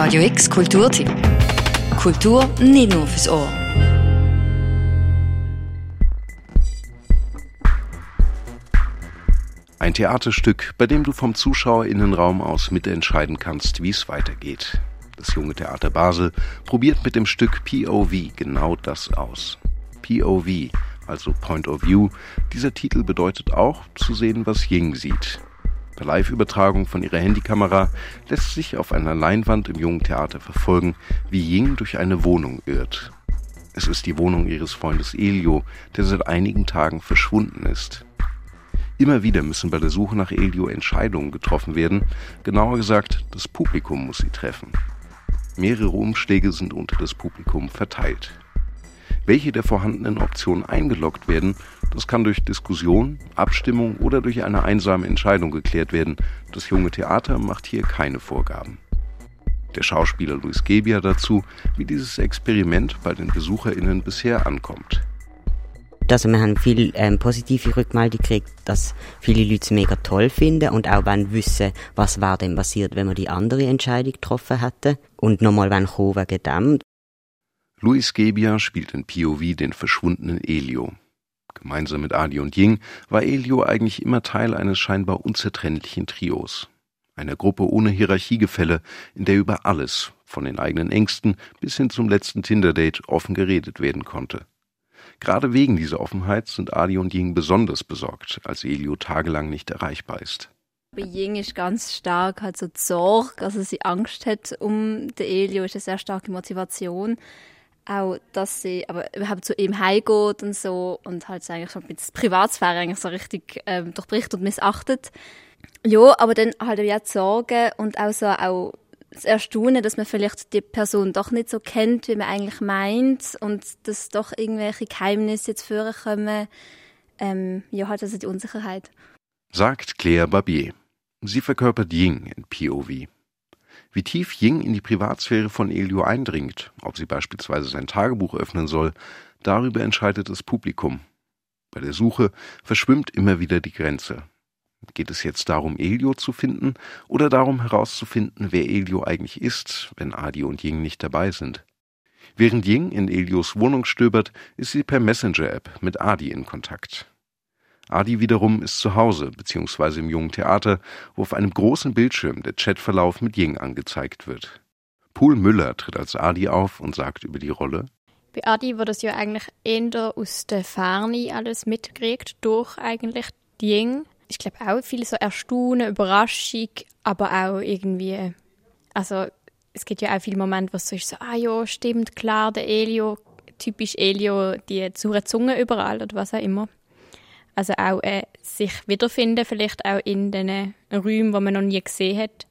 Radio X Kulturtipp. Kultur nicht nur fürs Ohr. Ein Theaterstück, bei dem du vom Zuschauerinnenraum aus mitentscheiden kannst, wie es weitergeht. Das junge Theater Basel probiert mit dem Stück POV genau das aus. POV, also Point of View, dieser Titel bedeutet auch zu sehen, was Ying sieht. Per Live-Übertragung von ihrer Handykamera lässt sich auf einer Leinwand im Jungen Theater verfolgen, wie Ying durch eine Wohnung irrt. Es ist die Wohnung ihres Freundes Elio, der seit einigen Tagen verschwunden ist. Immer wieder müssen bei der Suche nach Elio Entscheidungen getroffen werden, genauer gesagt, das Publikum muss sie treffen. Mehrere Umschläge sind unter das Publikum verteilt. Welche der vorhandenen Optionen eingeloggt werden, das kann durch Diskussion, Abstimmung oder durch eine einsame Entscheidung geklärt werden. Das junge Theater macht hier keine Vorgaben. Der Schauspieler Luis Gebia dazu, wie dieses Experiment bei den BesucherInnen bisher ankommt. Also wir haben viel ähm, positive Rückmeldungen gekriegt, dass viele Leute es mega toll finden und auch wenn wissen, was war denn passiert, wenn wir die andere Entscheidung getroffen hätten und nochmal wenn kommen wegen dem. Luis Gebia spielt in POV den verschwundenen Elio. Gemeinsam mit Adi und Ying war Elio eigentlich immer Teil eines scheinbar unzertrennlichen Trios. Einer Gruppe ohne Hierarchiegefälle, in der über alles, von den eigenen Ängsten bis hin zum letzten Tinder-Date, offen geredet werden konnte. Gerade wegen dieser Offenheit sind Adi und Ying besonders besorgt, als Elio tagelang nicht erreichbar ist. Bei Ying ist ganz stark halt so Sorge, also sie Angst hat um den Elio, ist eine sehr starke Motivation auch, dass sie aber überhaupt zu ihm heimgeht und so und halt eigentlich schon mit Privatsphäre eigentlich so richtig ähm, durchbricht und missachtet. Ja, aber dann halt auch die Sorgen und auch so auch das Erstaunen, dass man vielleicht die Person doch nicht so kennt, wie man eigentlich meint und dass doch irgendwelche Geheimnisse jetzt vorkommen. Ähm, ja, halt also die Unsicherheit. Sagt Claire Barbier. Sie verkörpert Ying in POV. Wie tief Ying in die Privatsphäre von Elio eindringt, ob sie beispielsweise sein Tagebuch öffnen soll, darüber entscheidet das Publikum. Bei der Suche verschwimmt immer wieder die Grenze. Geht es jetzt darum, Elio zu finden oder darum herauszufinden, wer Elio eigentlich ist, wenn Adi und Ying nicht dabei sind? Während Ying in Elios Wohnung stöbert, ist sie per Messenger-App mit Adi in Kontakt. Adi wiederum ist zu Hause bzw. im Jungen Theater, wo auf einem großen Bildschirm der Chatverlauf mit Ying angezeigt wird. Pool Müller tritt als Adi auf und sagt über die Rolle. Bei Adi wird es ja eigentlich eher aus der Ferne alles mitgekriegt, durch eigentlich Ying. Ich glaube auch viel so Erstaunen, Überraschung, aber auch irgendwie, also es gibt ja auch viele Momente, wo es so ist, so, ah ja, stimmt, klar, der Elio, typisch Elio, die zure Zunge überall oder was auch immer. Also auch äh, sich wiederfinden, vielleicht auch in den Räumen, die man noch nie gesehen hat.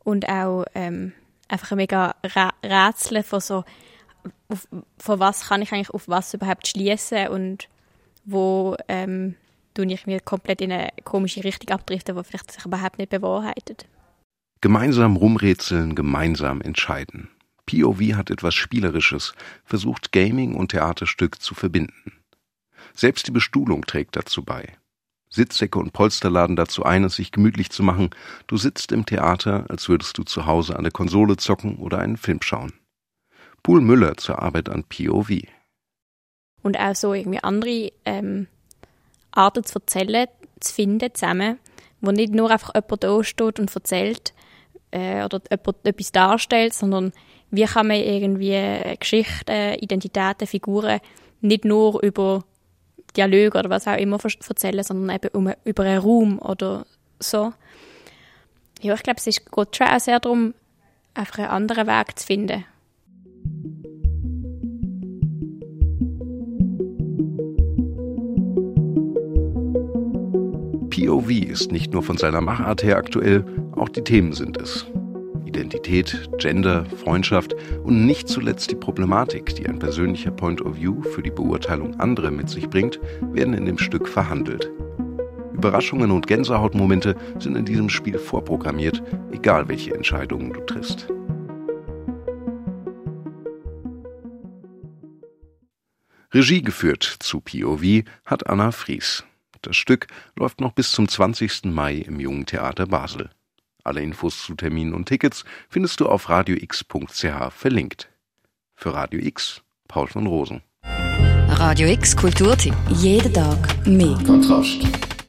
Und auch ähm, einfach ein mega Rätsel von so, auf, von was kann ich eigentlich auf was überhaupt schließen und wo ähm, tue ich mir komplett in eine komische Richtung abdriften, die vielleicht sich überhaupt nicht bewahrheitet. Gemeinsam rumrätseln, gemeinsam entscheiden. POV hat etwas Spielerisches, versucht Gaming und Theaterstück zu verbinden. Selbst die Bestuhlung trägt dazu bei. Sitzsäcke und Polster laden dazu ein, es sich gemütlich zu machen. Du sitzt im Theater, als würdest du zu Hause an der Konsole zocken oder einen Film schauen. Pool Müller zur Arbeit an POV. Und auch so irgendwie andere ähm, Arten zu erzählen, zu finden zusammen, wo nicht nur einfach jemand da steht und erzählt äh, oder jemand etwas darstellt, sondern wie kann man irgendwie Geschichten, Identitäten, Figuren nicht nur über Dialoge oder was auch immer erzählen, sondern eben um, über einen Raum oder so. Ja, ich glaube, es geht schon auch sehr darum, einfach einen anderen Weg zu finden. POV ist nicht nur von seiner Machart her aktuell, auch die Themen sind es. Identität, Gender, Freundschaft und nicht zuletzt die Problematik, die ein persönlicher Point of View für die Beurteilung anderer mit sich bringt, werden in dem Stück verhandelt. Überraschungen und Gänsehautmomente sind in diesem Spiel vorprogrammiert, egal welche Entscheidungen du triffst. Regie geführt zu POV hat Anna Fries. Das Stück läuft noch bis zum 20. Mai im Jungen Theater Basel. Alle Infos zu Terminen und Tickets findest du auf radiox.ch verlinkt. Für Radio X, Paul von Rosen. Radio X Kulturtipp. Jeden Tag mehr. Kontrast.